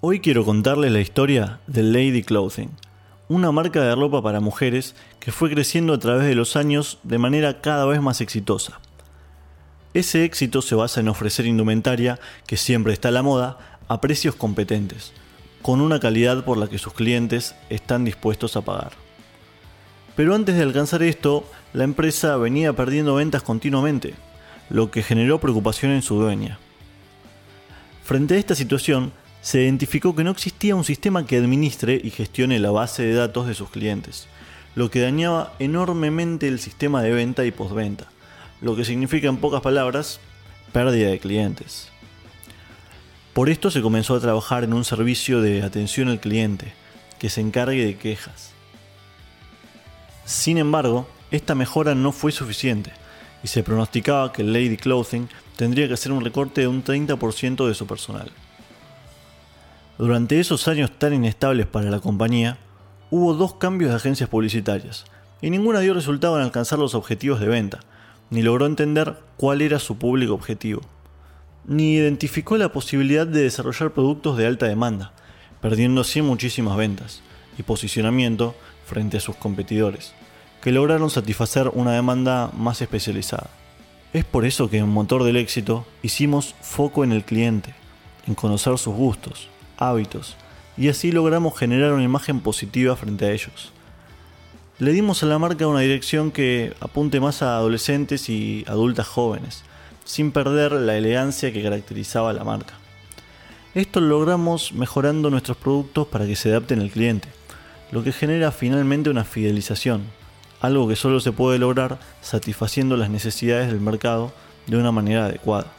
Hoy quiero contarles la historia de Lady Clothing, una marca de ropa para mujeres que fue creciendo a través de los años de manera cada vez más exitosa. Ese éxito se basa en ofrecer indumentaria que siempre está a la moda a precios competentes, con una calidad por la que sus clientes están dispuestos a pagar. Pero antes de alcanzar esto, la empresa venía perdiendo ventas continuamente, lo que generó preocupación en su dueña. Frente a esta situación, se identificó que no existía un sistema que administre y gestione la base de datos de sus clientes, lo que dañaba enormemente el sistema de venta y postventa, lo que significa en pocas palabras pérdida de clientes. Por esto se comenzó a trabajar en un servicio de atención al cliente que se encargue de quejas. Sin embargo, esta mejora no fue suficiente y se pronosticaba que Lady Clothing tendría que hacer un recorte de un 30% de su personal. Durante esos años tan inestables para la compañía, hubo dos cambios de agencias publicitarias, y ninguna dio resultado en alcanzar los objetivos de venta, ni logró entender cuál era su público objetivo, ni identificó la posibilidad de desarrollar productos de alta demanda, perdiendo así muchísimas ventas y posicionamiento frente a sus competidores, que lograron satisfacer una demanda más especializada. Es por eso que en Motor del Éxito hicimos foco en el cliente, en conocer sus gustos, hábitos, y así logramos generar una imagen positiva frente a ellos. Le dimos a la marca una dirección que apunte más a adolescentes y adultas jóvenes, sin perder la elegancia que caracterizaba a la marca. Esto lo logramos mejorando nuestros productos para que se adapten al cliente, lo que genera finalmente una fidelización, algo que solo se puede lograr satisfaciendo las necesidades del mercado de una manera adecuada.